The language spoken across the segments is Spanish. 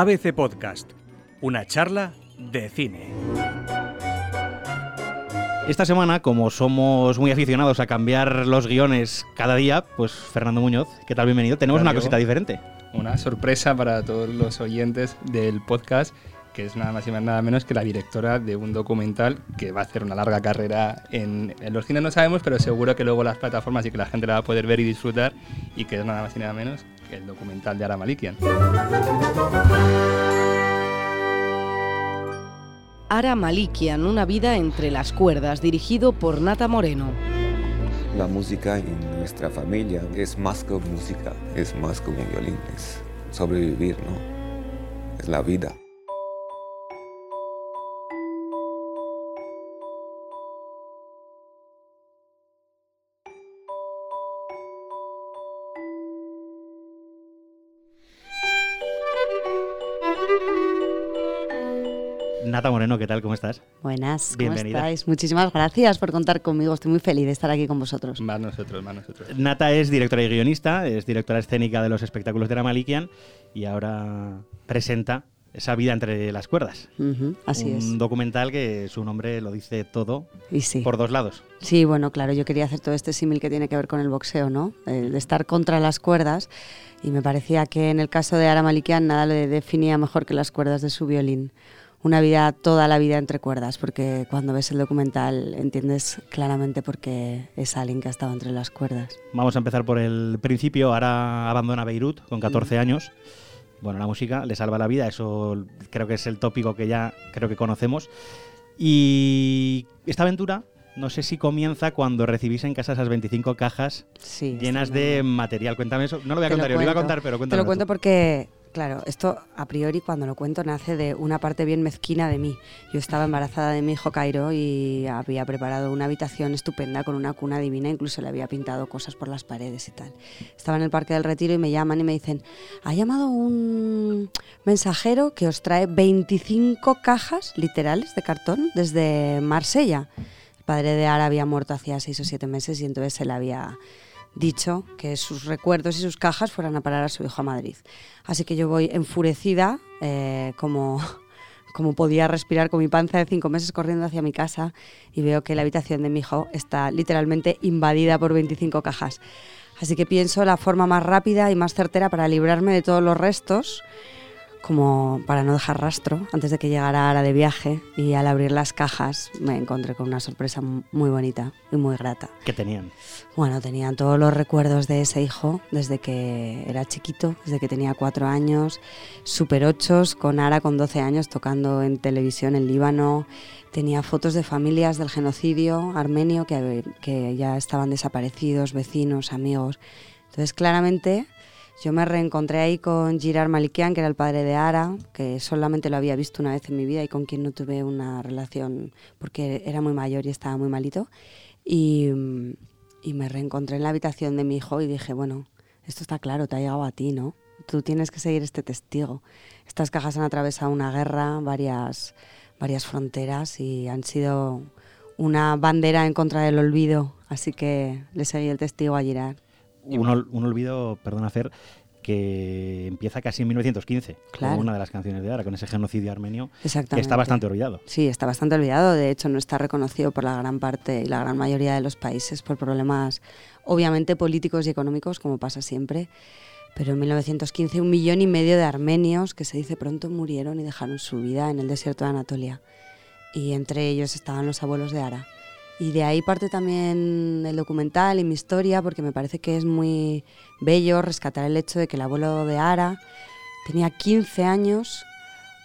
ABC Podcast, una charla de cine. Esta semana, como somos muy aficionados a cambiar los guiones cada día, pues Fernando Muñoz, ¿qué tal? Bienvenido. Tenemos una cosita diferente. Una sorpresa para todos los oyentes del podcast, que es nada más y nada menos que la directora de un documental que va a hacer una larga carrera en, en los cines, no sabemos, pero seguro que luego las plataformas y que la gente la va a poder ver y disfrutar, y que es nada más y nada menos el documental de Ara Malikian. Ara Malikian, una vida entre las cuerdas, dirigido por Nata Moreno. La música en nuestra familia es más que música, es más que un violín, es sobrevivir, ¿no? Es la vida. Nata Moreno, ¿qué tal? ¿Cómo estás? Buenas, ¿cómo Bienvenida. estáis? Muchísimas gracias por contar conmigo. Estoy muy feliz de estar aquí con vosotros. Más nosotros, más nosotros. Nata es directora y guionista, es directora escénica de los espectáculos de la Malikian y ahora presenta esa vida entre las cuerdas. Así un es. documental que su nombre lo dice todo Y sí. por dos lados. Sí, bueno, claro, yo quería hacer todo este símil que tiene que ver con el boxeo, ¿no? El de estar contra las cuerdas. Y me parecía que en el caso de Ara Malikian nada le definía mejor que las cuerdas de su violín. Una vida, toda la vida entre cuerdas, porque cuando ves el documental entiendes claramente por qué es alguien que ha estado entre las cuerdas. Vamos a empezar por el principio. Ahora abandona Beirut con 14 años. Bueno, la música le salva la vida, eso creo que es el tópico que ya creo que conocemos. Y esta aventura, no sé si comienza cuando recibís en casa esas 25 cajas Sí. llenas de material. Cuéntame eso. No lo voy a Te lo contar, yo lo iba a contar, pero Te cuéntame. lo cuento porque, claro, esto a priori cuando lo cuento nace de una parte bien mezquina de mí. Yo estaba embarazada de mi hijo Cairo y había preparado una habitación estupenda con una cuna divina, incluso le había pintado cosas por las paredes y tal. Estaba en el Parque del Retiro y me llaman y me dicen, ha llamado un mensajero que os trae 25 cajas literales de cartón desde Marsella. El padre de Ara había muerto hacía seis o siete meses y entonces él había dicho que sus recuerdos y sus cajas fueran a parar a su hijo a Madrid. Así que yo voy enfurecida, eh, como, como podía respirar con mi panza de cinco meses corriendo hacia mi casa y veo que la habitación de mi hijo está literalmente invadida por 25 cajas. Así que pienso la forma más rápida y más certera para librarme de todos los restos, como para no dejar rastro antes de que llegara Ara de viaje. Y al abrir las cajas me encontré con una sorpresa muy bonita y muy grata. ¿Qué tenían? Bueno, tenían todos los recuerdos de ese hijo desde que era chiquito, desde que tenía cuatro años, super ochos, con Ara con 12 años tocando en televisión en Líbano. Tenía fotos de familias del genocidio armenio que, que ya estaban desaparecidos, vecinos, amigos. Entonces, claramente, yo me reencontré ahí con Girard Malikian, que era el padre de Ara, que solamente lo había visto una vez en mi vida y con quien no tuve una relación porque era muy mayor y estaba muy malito. Y, me reencontré en la habitación de mi hijo y dije, bueno, esto está claro, te ha llegado a ti, ¿no? Tú tienes que seguir este testigo. Estas cajas han atravesado una guerra, varias, varias fronteras y han sido una bandera en contra del olvido. Así que le seguí el testigo a Girard. Un, un olvido, perdona hacer, que empieza casi en 1915, Claro. una de las canciones de Ara, con ese genocidio armenio, que Exactamente. está bastante olvidado. Sí, está bastante olvidado. De hecho, no está reconocido por la gran parte y la gran mayoría de los países por problemas, obviamente, políticos y económicos, como pasa siempre. Pero en 1915 un millón y medio de armenios, que se dice pronto, murieron y dejaron su vida en el desierto de Anatolia. Y entre ellos estaban los abuelos de Ara. Y de ahí parte también el documental y mi historia, porque me parece que es muy bello rescatar el hecho de que el abuelo de Ara tenía 15 años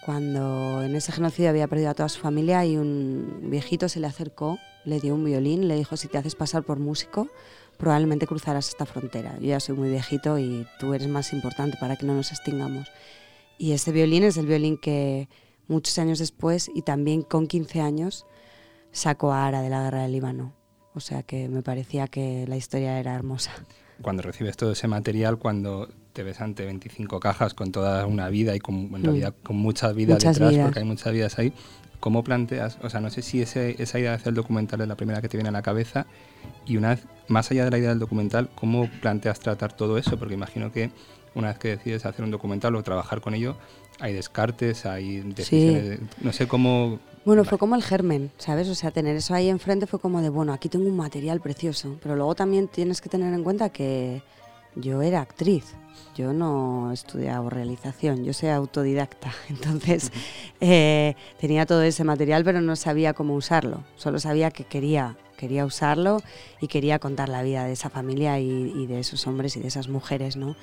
cuando en ese genocidio había perdido a toda su familia y un viejito se le acercó, le dio un violín, le dijo, si te haces pasar por músico, probablemente cruzarás esta frontera. Yo ya soy muy viejito y tú eres más importante para que no nos extingamos. Y ese violín es el violín que muchos años después y también con 15 años sacó a Ara de la guerra del Líbano. O sea que me parecía que la historia era hermosa. Cuando recibes todo ese material, cuando te ves ante 25 cajas con toda una vida y con, en Mm. realidad con muchas vidas Muchas detrás, vidas. porque hay muchas vidas ahí, ¿cómo planteas? O sea, no sé si ese- esa idea de hacer el documental es la primera que te viene a la cabeza y una vez, más allá de la idea del documental, ¿cómo planteas tratar todo eso? Porque imagino que una vez que decides hacer un documental o trabajar con ello, hay descartes, hay decisiones, no sé cómo... Bueno, fue como el germen, ¿sabes? O sea, tener eso ahí enfrente fue como de, bueno, aquí tengo un material precioso, pero luego también tienes que tener en cuenta que yo era actriz, yo no he estudiado realización, yo soy autodidacta, entonces eh, tenía todo ese material pero no sabía cómo usarlo, solo sabía que quería, quería usarlo y quería contar la vida de esa familia y, y de esos hombres y de esas mujeres, ¿no?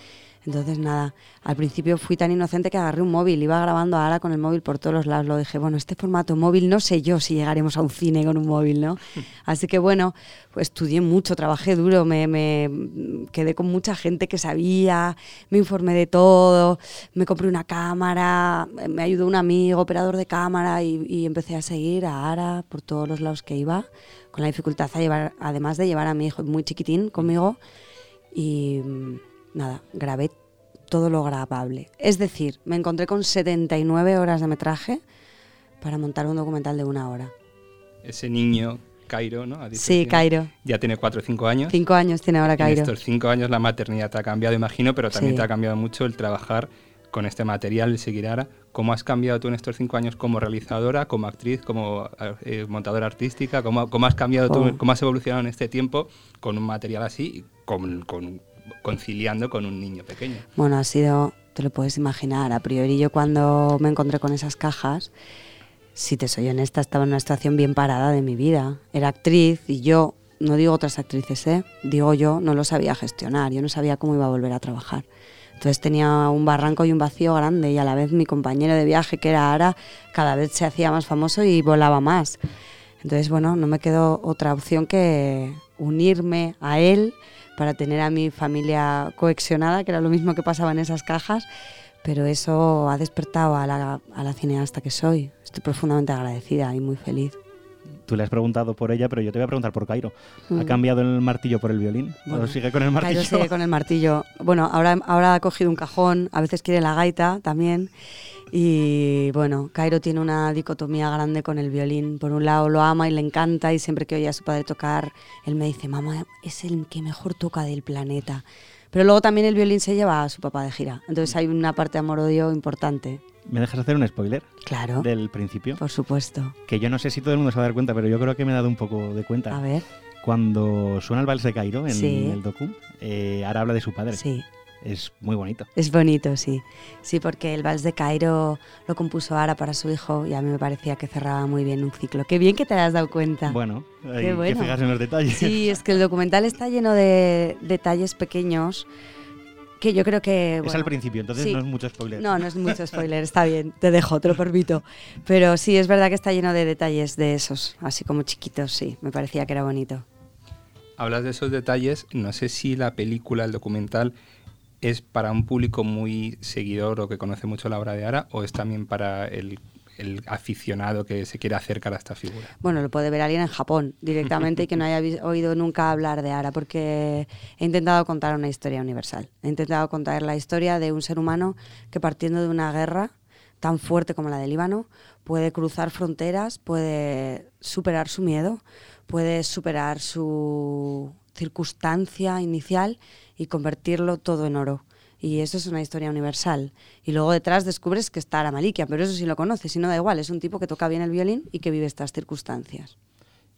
Entonces, nada, al principio fui tan inocente que agarré un móvil, iba grabando ahora con el móvil por todos los lados. Lo dije, bueno, este formato móvil, no sé yo si llegaremos a un cine con un móvil, ¿no? Así que bueno, pues estudié mucho, trabajé duro, me, me quedé con mucha gente que sabía, me informé de todo, me compré una cámara, me ayudó un amigo, operador de cámara, y, y empecé a seguir a Ara por todos los lados que iba, con la dificultad a llevar, además de llevar a mi hijo muy chiquitín conmigo. Y nada, grabé todo lo grabable. Es decir, me encontré con 79 horas de metraje para montar un documental de una hora. Ese niño, Cairo, ¿no? ¿Has dicho Sí, Cairo. Ya tiene 4 o 5 años. Cinco años tiene ahora En Cairo. estos 5 años la maternidad te ha cambiado, imagino, pero también Sí. te ha cambiado mucho el trabajar con este material, el seguir Ara. ¿Cómo has cambiado tú en estos 5 años como realizadora, como actriz, como eh, montadora artística? ¿Cómo, cómo has cambiado tú, Oh. cómo has evolucionado en este tiempo con un material así, con, con- conciliando con un niño pequeño? Bueno, ha sido, te lo puedes imaginar, a priori yo cuando me encontré con esas cajas, si te soy honesta, estaba en una situación bien parada de mi vida. Era actriz y yo, no digo otras actrices, ¿eh? digo yo, no lo sabía gestionar, yo no sabía cómo iba a volver a trabajar. Entonces tenía un barranco y un vacío grande y a la vez mi compañero de viaje, que era Ara, cada vez se hacía más famoso y volaba más. Entonces, bueno, no me quedó otra opción que unirme a él para tener a mi familia coexionada, que era lo mismo que pasaba en esas cajas, pero eso ha despertado a la, a la cineasta que soy. Estoy profundamente agradecida y muy feliz. Tú le has preguntado por ella, pero yo te voy a preguntar por Cairo. ¿Ha Mm. cambiado el martillo por el violín? Bueno, ¿O sigue con el martillo? Cairo sigue con el martillo. Bueno, ahora, ahora ha cogido un cajón, a veces quiere la gaita también. Y bueno, Cairo tiene una dicotomía grande con el violín. Por un lado lo ama y le encanta y siempre que oye a su padre tocar, él me dice, mamá, es el que mejor toca del planeta. Pero luego también el violín se lleva a su papá de gira. Entonces hay una parte amor-odio importante. ¿Me dejas hacer un spoiler Claro, del principio? por supuesto. Que yo no sé si todo el mundo se va a dar cuenta, pero yo creo que me he dado un poco de cuenta. A ver, Cuando suena el vals de Cairo en Sí. el docu, eh, ahora habla de su padre. sí. Es muy bonito. Es bonito, sí. Sí, porque el Vals de Cairo lo compuso Ara para su hijo y a mí me parecía que cerraba muy bien un ciclo. Qué bien que te has dado cuenta. Bueno, hay Qué bueno. que fijarse en los detalles. Sí, es que el documental está lleno de detalles pequeños que yo creo que... es al principio, entonces sí. no es mucho spoiler. No, no es mucho spoiler, está bien, te dejo, te lo permito. Pero sí, es verdad que está lleno de detalles de esos, así como chiquitos, sí, me parecía que era bonito. Hablas de esos detalles, no sé si la película, el documental, es para un público muy seguidor o que conoce mucho la obra de Ara o es también para el, el aficionado que se quiere acercar a esta figura. Bueno, lo puede ver alguien en Japón directamente y que no haya oído nunca hablar de Ara, porque he intentado contar una historia universal. He intentado contar la historia de un ser humano que partiendo de una guerra tan fuerte como la del Líbano, puede cruzar fronteras, puede superar su miedo, puede superar su circunstancia inicial y convertirlo todo en oro. Y eso es una historia universal. Y luego detrás descubres que está Ara Malikia, pero eso sí lo conoces, y no da igual, es un tipo que toca bien el violín y que vive estas circunstancias.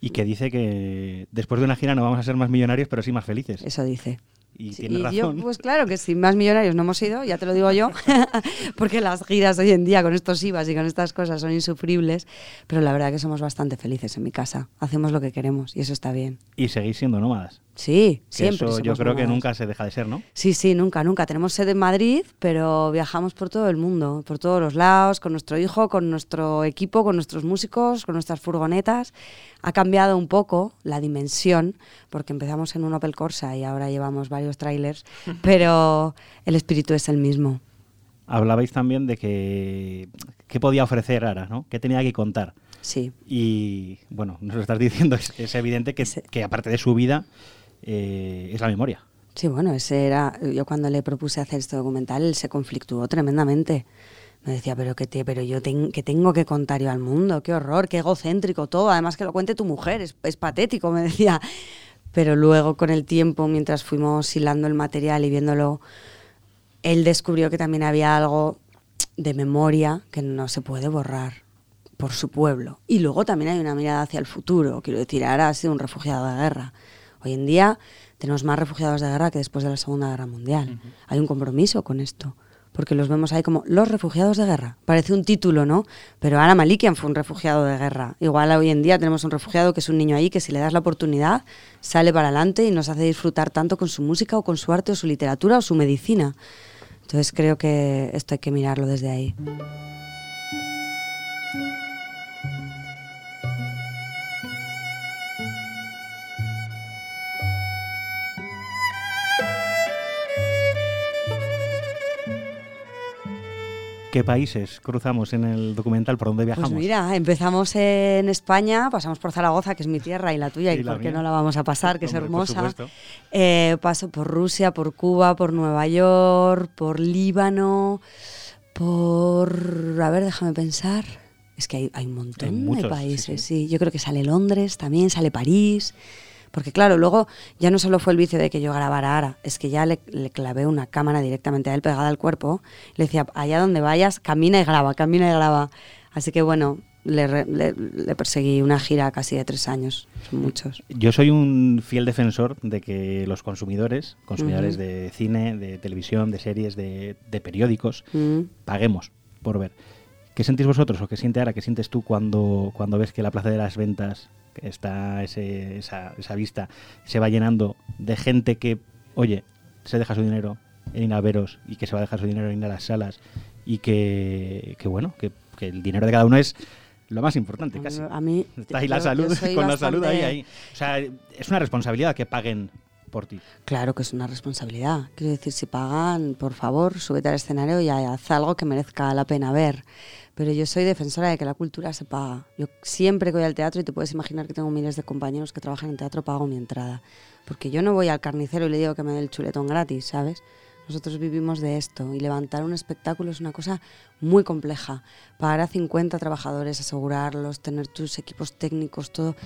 Y que dice que después de una gira no vamos a ser más millonarios, pero sí más felices. Eso dice. Y Sí, tiene y razón. yo, pues claro que si más millonarios no hemos ido, ya te lo digo yo, porque las giras hoy en día con estos IVAs y con estas cosas son insufribles, pero la verdad que somos bastante felices en mi casa. Hacemos lo que queremos y eso está bien. Y seguís siendo nómadas. Sí, Que siempre. eso yo creo que nunca se deja de ser, ¿no? Sí, sí, nunca, nunca. Tenemos sede en Madrid, pero viajamos por todo el mundo, por todos los lados, con nuestro hijo, con nuestro equipo, con nuestros músicos, con nuestras furgonetas. Ha cambiado un poco la dimensión, porque empezamos en un Opel Corsa y ahora llevamos varios trailers, pero el espíritu es el mismo. Hablabais también de que qué podía ofrecer Ara, ¿no? ¿Qué tenía que contar? Sí, Y bueno, nos lo estás diciendo, es, es evidente que, que aparte de su vida eh, es la memoria. sí, bueno, ese era. Yo cuando le propuse hacer este documental, él se conflictuó tremendamente. Me decía, pero que, te, pero yo ten- que tengo que contar yo al mundo, qué horror, qué egocéntrico todo, además que lo cuente tu mujer, es, es patético, me decía. Pero luego con el tiempo, mientras fuimos hilando el material y viéndolo, él descubrió que también había algo de memoria que no se puede borrar por su pueblo. Y luego también hay una mirada hacia el futuro. Quiero decir, ahora ha sido un refugiado de guerra. Hoy en día tenemos más refugiados de guerra que después de la Segunda Guerra Mundial. Hay un compromiso con esto porque los vemos ahí como los refugiados de guerra. Parece un título, ¿no? Pero Ana Malikian fue un refugiado de guerra. Igual hoy en día tenemos un refugiado que es un niño ahí que si le das la oportunidad sale para adelante y nos hace disfrutar tanto con su música o con su arte o su literatura o su medicina. Entonces creo que esto hay que mirarlo desde ahí. ¿Qué países cruzamos en el documental? ¿Por dónde viajamos? Pues mira, empezamos en España, pasamos por Zaragoza, que es mi tierra y la tuya, y, Y la por qué no la vamos a pasar, que es Hombre, hermosa. Eh, paso por Rusia, por Cuba, por Nueva York, por Líbano, por... A ver, déjame pensar. Es que hay, hay un montón Hay muchos, de sí, países, sí. sí. Yo creo que sale Londres también, sale París. Porque claro, luego ya no solo fue el vicio de que yo grabara Ara, es que ya le, le clavé una cámara directamente a él pegada al cuerpo. Le decía, allá donde vayas, camina y graba, camina y graba. Así que bueno, le, le- le perseguí una gira casi de tres años, son muchos. Yo soy un fiel defensor de que los consumidores, consumidores de cine, de televisión, de series, de, de periódicos, paguemos por ver. ¿Qué sentís vosotros o qué siente ahora? ¿Qué sientes tú cuando, cuando ves que la plaza de las ventas que está ese- esa, esa vista se va llenando de gente que, oye, se deja su dinero en ir a veros y que se va a dejar su dinero en ir a las salas y que, que bueno, que, que el dinero de cada uno es lo más importante casi. a mí Está ahí la yo salud, con la salud ahí, ahí. O sea, es una responsabilidad que paguen Claro que es una responsabilidad. Quiero decir, si pagan, por favor, súbete al escenario y haz algo que merezca la pena ver. Pero yo soy defensora de que la cultura se paga. Yo siempre voy al teatro, y te puedes imaginar que tengo miles de compañeros que trabajan en teatro, pago mi entrada. Porque yo no voy al carnicero y le digo que me dé el chuletón gratis, ¿sabes? Nosotros vivimos de esto y levantar un espectáculo es una cosa muy compleja. Pagar a 50 trabajadores, asegurarlos, tener tus equipos técnicos, todo.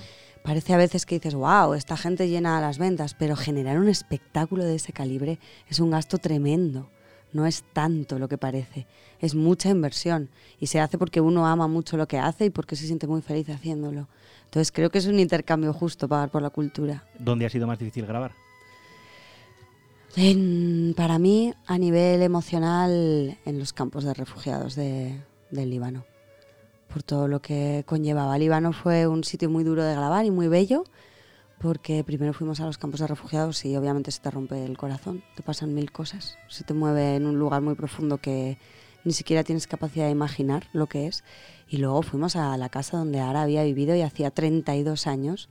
Parece a veces que dices, wow, esta gente llena las ventas, pero generar un espectáculo de ese calibre es un gasto tremendo. No es tanto lo que parece, es mucha inversión y se hace porque uno ama mucho lo que hace y porque se siente muy feliz haciéndolo. Entonces creo que es un intercambio justo pagar por la cultura. ¿Dónde ha sido más difícil grabar? En- para mí, a nivel emocional, en los campos de refugiados de- del Líbano, por todo lo que conllevaba. Líbano fue un sitio muy duro de grabar y muy bello, porque primero fuimos a los campos de refugiados y obviamente se te rompe el corazón, te pasan mil cosas, se te mueve en un lugar muy profundo que ni siquiera tienes capacidad de imaginar lo que es. Y luego fuimos a la casa donde Ara había vivido y hacía 32 años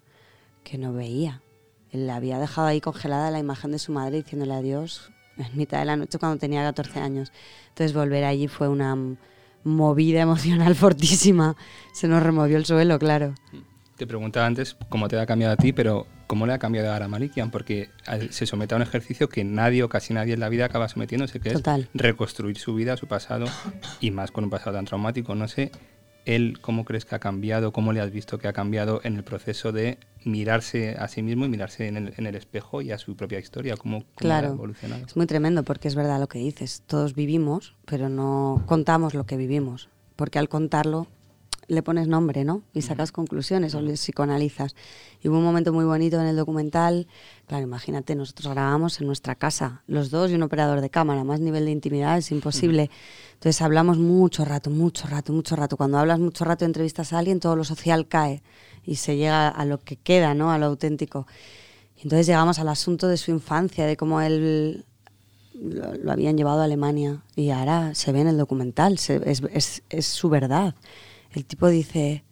que no veía. Él había dejado ahí congelada la imagen de su madre diciéndole adiós en mitad de la noche cuando tenía 14 años. Entonces volver allí fue una movida emocional fortísima. Se nos removió el suelo, claro. Te preguntaba antes cómo te ha cambiado a ti, pero ¿cómo le ha cambiado a Malikian? Porque se somete a un ejercicio que nadie o casi nadie en la vida acaba sometiéndose, que Total. es reconstruir su vida, su pasado, y más con un pasado tan traumático. No sé, él, ¿cómo crees que ha cambiado? ¿Cómo le has visto que ha cambiado en el proceso de mirarse a sí mismo y mirarse en el, en el espejo y a su propia historia? ¿Cómo, cómo Claro. ha evolucionado? Es muy tremendo porque es verdad lo que dices. Todos vivimos, pero no contamos lo que vivimos. Porque al contarlo le pones nombre, ¿no? Y sacas conclusiones o le psicoanalizas. Y hubo un momento muy bonito en el documental. Claro, imagínate, nosotros grabamos en nuestra casa, los dos y un operador de cámara. Más nivel de intimidad es imposible. Entonces hablamos mucho rato, mucho rato, mucho rato. Cuando hablas mucho rato, entrevistas a alguien, todo lo social cae y se llega a lo que queda, ¿no? A lo auténtico. Y entonces llegamos al asunto de su infancia, de cómo él lo, lo habían llevado a Alemania y ahora se ve en el documental, se- es, es- es su verdad. El tipo dice,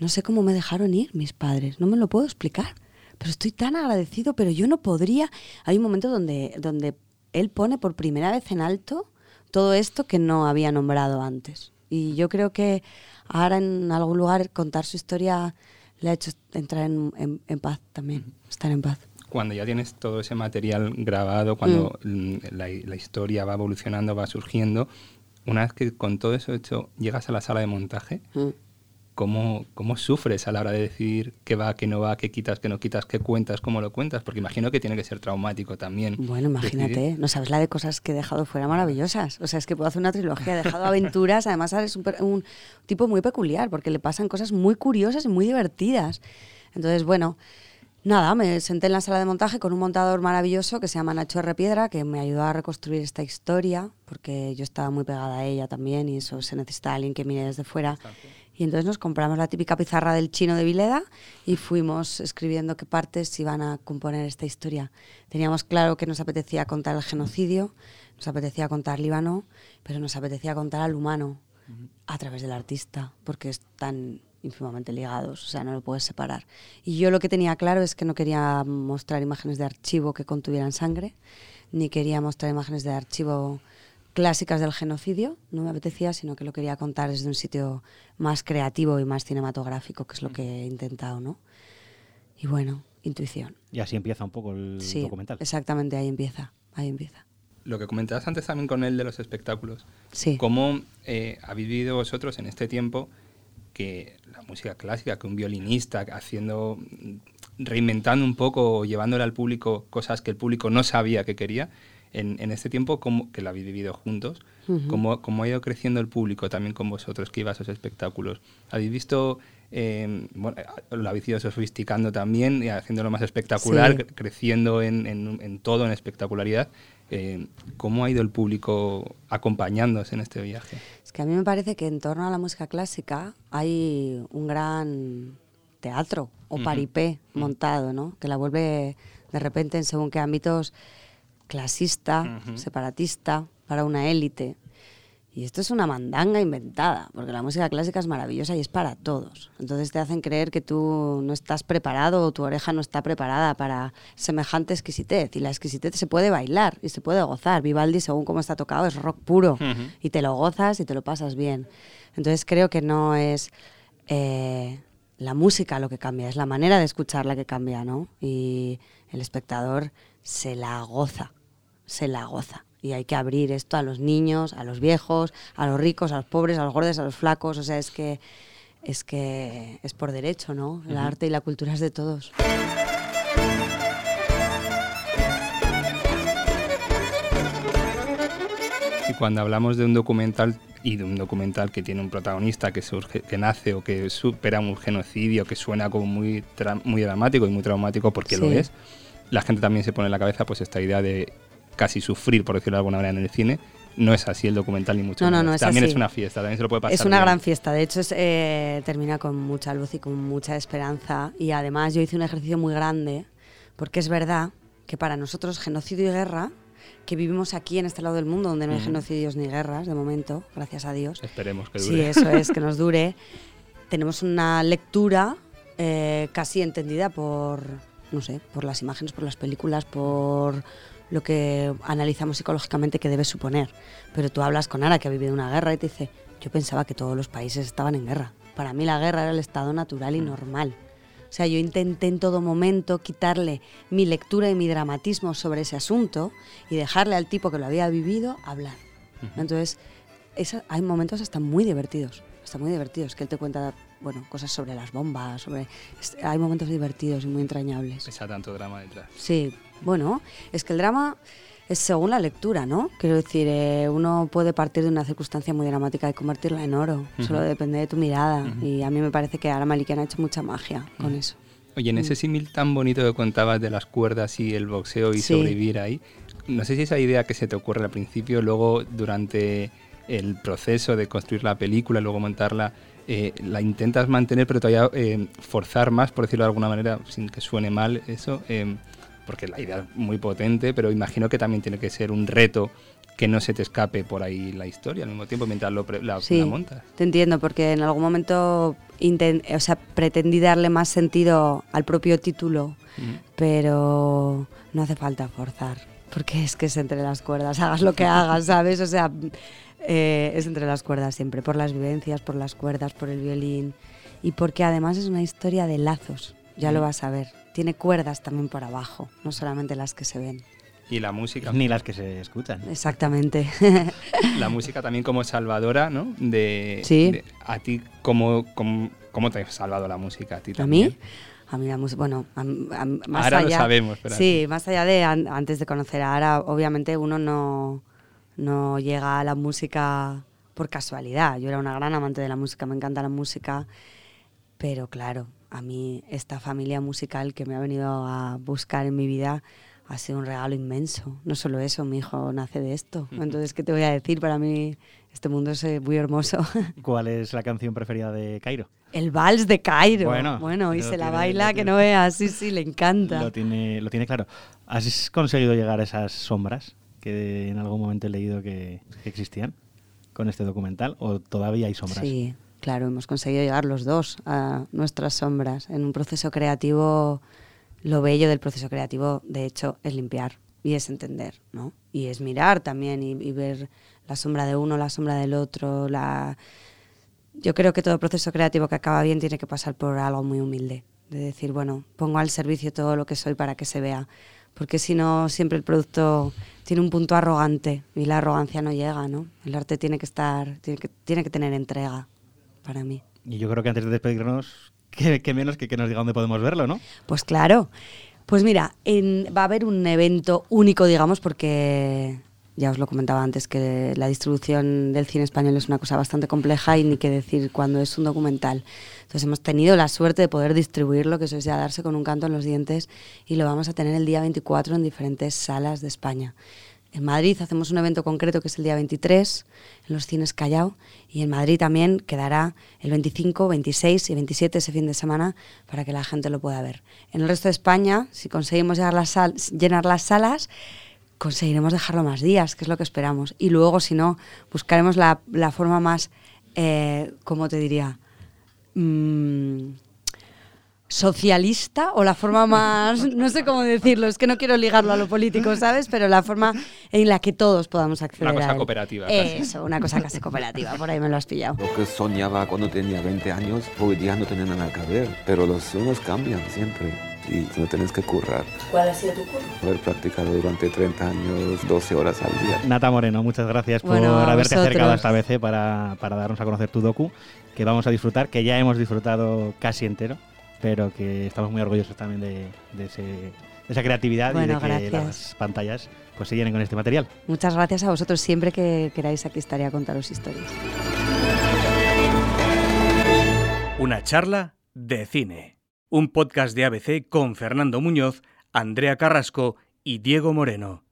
no sé cómo me dejaron ir mis padres, no me lo puedo explicar, pero estoy tan agradecido, pero yo no podría. Hay un momento donde, donde él pone por primera vez en alto todo esto que no había nombrado antes. Y yo creo que ahora en algún lugar contar su historia le ha hecho entrar en, en- en paz también, estar en paz. Cuando ya tienes todo ese material grabado, cuando mm, la, la historia va evolucionando, va surgiendo, una vez que con todo eso hecho llegas a la sala de montaje, Mm. ¿cómo, ¿cómo sufres a la hora de decir qué va, qué no va, qué quitas, qué no quitas, qué cuentas, cómo lo cuentas? Porque imagino que tiene que ser traumático también. Bueno, imagínate, no sabes la de cosas que he dejado fuera maravillosas. O sea, es que puedo hacer una trilogía, he dejado aventuras, además es un, un tipo muy peculiar, porque le pasan cosas muy curiosas y muy divertidas. Entonces, bueno, Nada, me senté en la sala de montaje con un montador maravilloso que se llama Nacho R. Piedra, que me ayudó a reconstruir esta historia, porque yo estaba muy pegada a ella también y eso se necesita alguien que mire desde fuera. Y entonces nos compramos la típica pizarra del chino de Vileda y fuimos escribiendo qué partes iban a componer esta historia. Teníamos claro que nos apetecía contar el genocidio, nos apetecía contar Líbano, pero nos apetecía contar al humano a través del artista, porque es tan ínfimamente ligados, o sea, no lo puedes separar. Y yo lo que tenía claro es que no quería mostrar imágenes de archivo que contuvieran sangre, ni quería mostrar imágenes de archivo clásicas del genocidio, no me apetecía, sino que lo quería contar desde un sitio más creativo y más cinematográfico, que es lo que he intentado, ¿no? Y bueno, intuición. Y así empieza un poco el sí, documental. Exactamente, ahí empieza, ahí empieza. Lo que comentabas antes también con él de los espectáculos. Sí. ¿Cómo eh, habéis vivido vosotros en este tiempo que la música clásica, que un violinista haciendo, reinventando un poco, llevándole al público cosas que el público no sabía que quería, en, en este tiempo, como, que lo habéis vivido juntos, cómo, cómo, ha ido creciendo el público también con vosotros que ibas a esos espectáculos. ¿Habéis visto, eh, bueno, lo habéis ido sofisticando también y haciéndolo más espectacular, sí. creciendo en, en, en, todo, en espectacularidad? Eh, ¿Cómo ha ido el público acompañándose en este viaje? Es que a mí me parece que en torno a la música clásica hay un gran teatro o paripé uh -huh. montado, ¿no? Que la vuelve de repente en según qué ámbitos clasista, uh -huh. separatista, para una élite. Y esto es una mandanga inventada, porque la música clásica es maravillosa y es para todos. Entonces te hacen creer que tú no estás preparado o tu oreja no está preparada para semejante exquisitez. Y la exquisitez se puede bailar y se puede gozar. Vivaldi, según cómo está tocado, es rock puro. Uh -huh. Y te lo gozas y te lo pasas bien. Entonces creo que no es eh, la música lo que cambia, es la manera de escuchar la que cambia, ¿no? Y el espectador se la goza, se la goza y hay que abrir esto a los niños, a los viejos, a los ricos, a los pobres, a los gordos, a los flacos, o sea, es que es que es por derecho, ¿no? El uh -huh. arte y la cultura es de todos. Y cuando hablamos de un documental y de un documental que tiene un protagonista que surge, que nace o que supera un genocidio, que suena como muy muy dramático y muy traumático porque sí. lo es, la gente también se pone en la cabeza pues esta idea de casi sufrir, por decirlo de alguna manera, en el cine. No es así el documental ni mucho no, menos. No, no es también así. es una fiesta, también se lo puede pasar. Es una bien. gran fiesta, de hecho es, eh, termina con mucha luz y con mucha esperanza. Y además yo hice un ejercicio muy grande, porque es verdad que para nosotros genocidio y guerra, que vivimos aquí en este lado del mundo, donde no hay uh -huh. genocidios ni guerras, de momento, gracias a Dios. Esperemos que dure. Sí, eso es, que nos dure. Tenemos una lectura eh, casi entendida por, no sé, por las imágenes, por las películas, por lo que analizamos psicológicamente que debe suponer. Pero tú hablas con Ara, que ha vivido una guerra, y te dice, yo pensaba que todos los países estaban en guerra. Para mí la guerra era el estado natural y normal. O sea, yo intenté en todo momento quitarle mi lectura y mi dramatismo sobre ese asunto y dejarle al tipo que lo había vivido hablar. Entonces, esa, hay momentos hasta muy divertidos, hasta muy divertidos, que él te cuenta bueno, cosas sobre las bombas, sobre hay momentos divertidos y muy entrañables. Pesa tanto drama detrás. Sí, bueno, es que el drama es según la lectura, ¿no? Quiero decir, eh, uno puede partir de una circunstancia muy dramática y convertirla en oro. Uh -huh. Solo depende de tu mirada. Uh -huh. Y a mí me parece que Ara Malikian ha hecho mucha magia uh -huh. con eso. Oye, en ese símil tan bonito que contabas de las cuerdas y el boxeo y sí. sobrevivir ahí, no sé si esa idea que se te ocurre al principio, luego durante el proceso de construir la película, luego montarla, eh, la intentas mantener, pero todavía eh, forzar más, por decirlo de alguna manera, sin que suene mal eso, eh, porque la idea es muy potente, pero imagino que también tiene que ser un reto que no se te escape por ahí la historia al mismo tiempo mientras lo la, sí, la montas. Te entiendo, porque en algún momento o sea, pretendí darle más sentido al propio título, -huh. pero no hace falta forzar, porque es que es entre las cuerdas, hagas lo que hagas, ¿sabes? O sea, eh, es entre las cuerdas siempre, por las vivencias, por las cuerdas, por el violín y porque además es una historia de lazos, ya -huh. lo vas a ver. Tiene cuerdas también por abajo, no solamente las que se ven. Y la música. Ni las que se escuchan. Exactamente. la música también como salvadora, ¿no? De, sí. De, a ti como, como, ¿Cómo te ha salvado la música a ti ¿A también? mí? A mí la música, bueno, a- a- más Ahora lo allá... sabemos, pero a Sí, más allá de an- antes de conocer a Ara, obviamente uno no, no llega a la música por casualidad. Yo era una gran amante de la música, me encanta la música, pero claro, a mí esta familia musical que me ha venido a buscar en mi vida ha sido un regalo inmenso. No solo eso, mi hijo nace de esto. Entonces, ¿qué te voy a decir? Para mí este mundo es eh, muy hermoso. ¿Cuál es la canción preferida de Cairo? El vals de Cairo. Bueno, Bueno, y se la tiene- baila que no veas. Sí, sí, le encanta. Lo tiene, lo tiene claro. ¿Has conseguido llegar a esas sombras que en algún momento he leído que, que existían con este documental? ¿O todavía hay sombras? Sí, claro, hemos conseguido llegar los dos a nuestras sombras. En un proceso creativo, lo bello del proceso creativo, de hecho, es limpiar y es entender, ¿no? Y es mirar también y, y ver la sombra de uno, la sombra del otro, la... Yo creo que todo proceso creativo que acaba bien tiene que pasar por algo muy humilde, de decir, bueno, pongo al servicio todo lo que soy para que se vea, porque si no, siempre el producto tiene un punto arrogante y la arrogancia no llega, ¿no? El arte tiene que estar, tiene que, tiene que tener entrega para mí. Y yo creo que antes de despedirnos, que, que menos que que nos diga dónde podemos verlo, ¿no? Pues claro. Pues mira, en- va a haber un evento único, digamos, porque ya os lo comentaba antes que la distribución del cine español es una cosa bastante compleja y ni qué decir cuando es un documental. Entonces hemos tenido la suerte de poder distribuirlo, que eso es ya darse con un canto en los dientes, y lo vamos a tener el día 24 en diferentes salas de España. En Madrid hacemos un evento concreto que es el día 23 en los cines Callao y en Madrid también quedará el 25, 26 y 27 ese fin de semana para que la gente lo pueda ver. En el resto de España, si conseguimos llenar las salas, conseguiremos dejarlo más días, que es lo que esperamos. Y luego, si no, buscaremos la, la forma más, eh, ¿cómo te diría? Mm, socialista o la forma más, no sé cómo decirlo, es que no quiero ligarlo a lo político, ¿sabes? Pero la forma en la que todos podamos acceder Una cosa a él. cooperativa, casi. Eso, una cosa casi cooperativa, por ahí me lo has pillado. Lo que soñaba cuando tenía 20 años, hoy día no tiene nada que ver. Pero los sueños cambian siempre. Y no tienes que currar. ¿Cuál ha sido tu curso? Haber practicado durante 30 años, 12 horas al día. Nata Moreno, muchas gracias por Bueno, a haberte vosotros. acercado hasta BC para, para darnos a conocer tu docu, que vamos a disfrutar, que ya hemos disfrutado casi entero, pero que estamos muy orgullosos también de, de ese- de esa creatividad Bueno, y de que gracias. las pantallas pues se llenen con este material. Muchas gracias a vosotros. Siempre que queráis aquí estaré a contaros historias. Una charla de cine. Un podcast de ABC con Fernando Muñoz, Andrea Carrasco y Diego Moreno.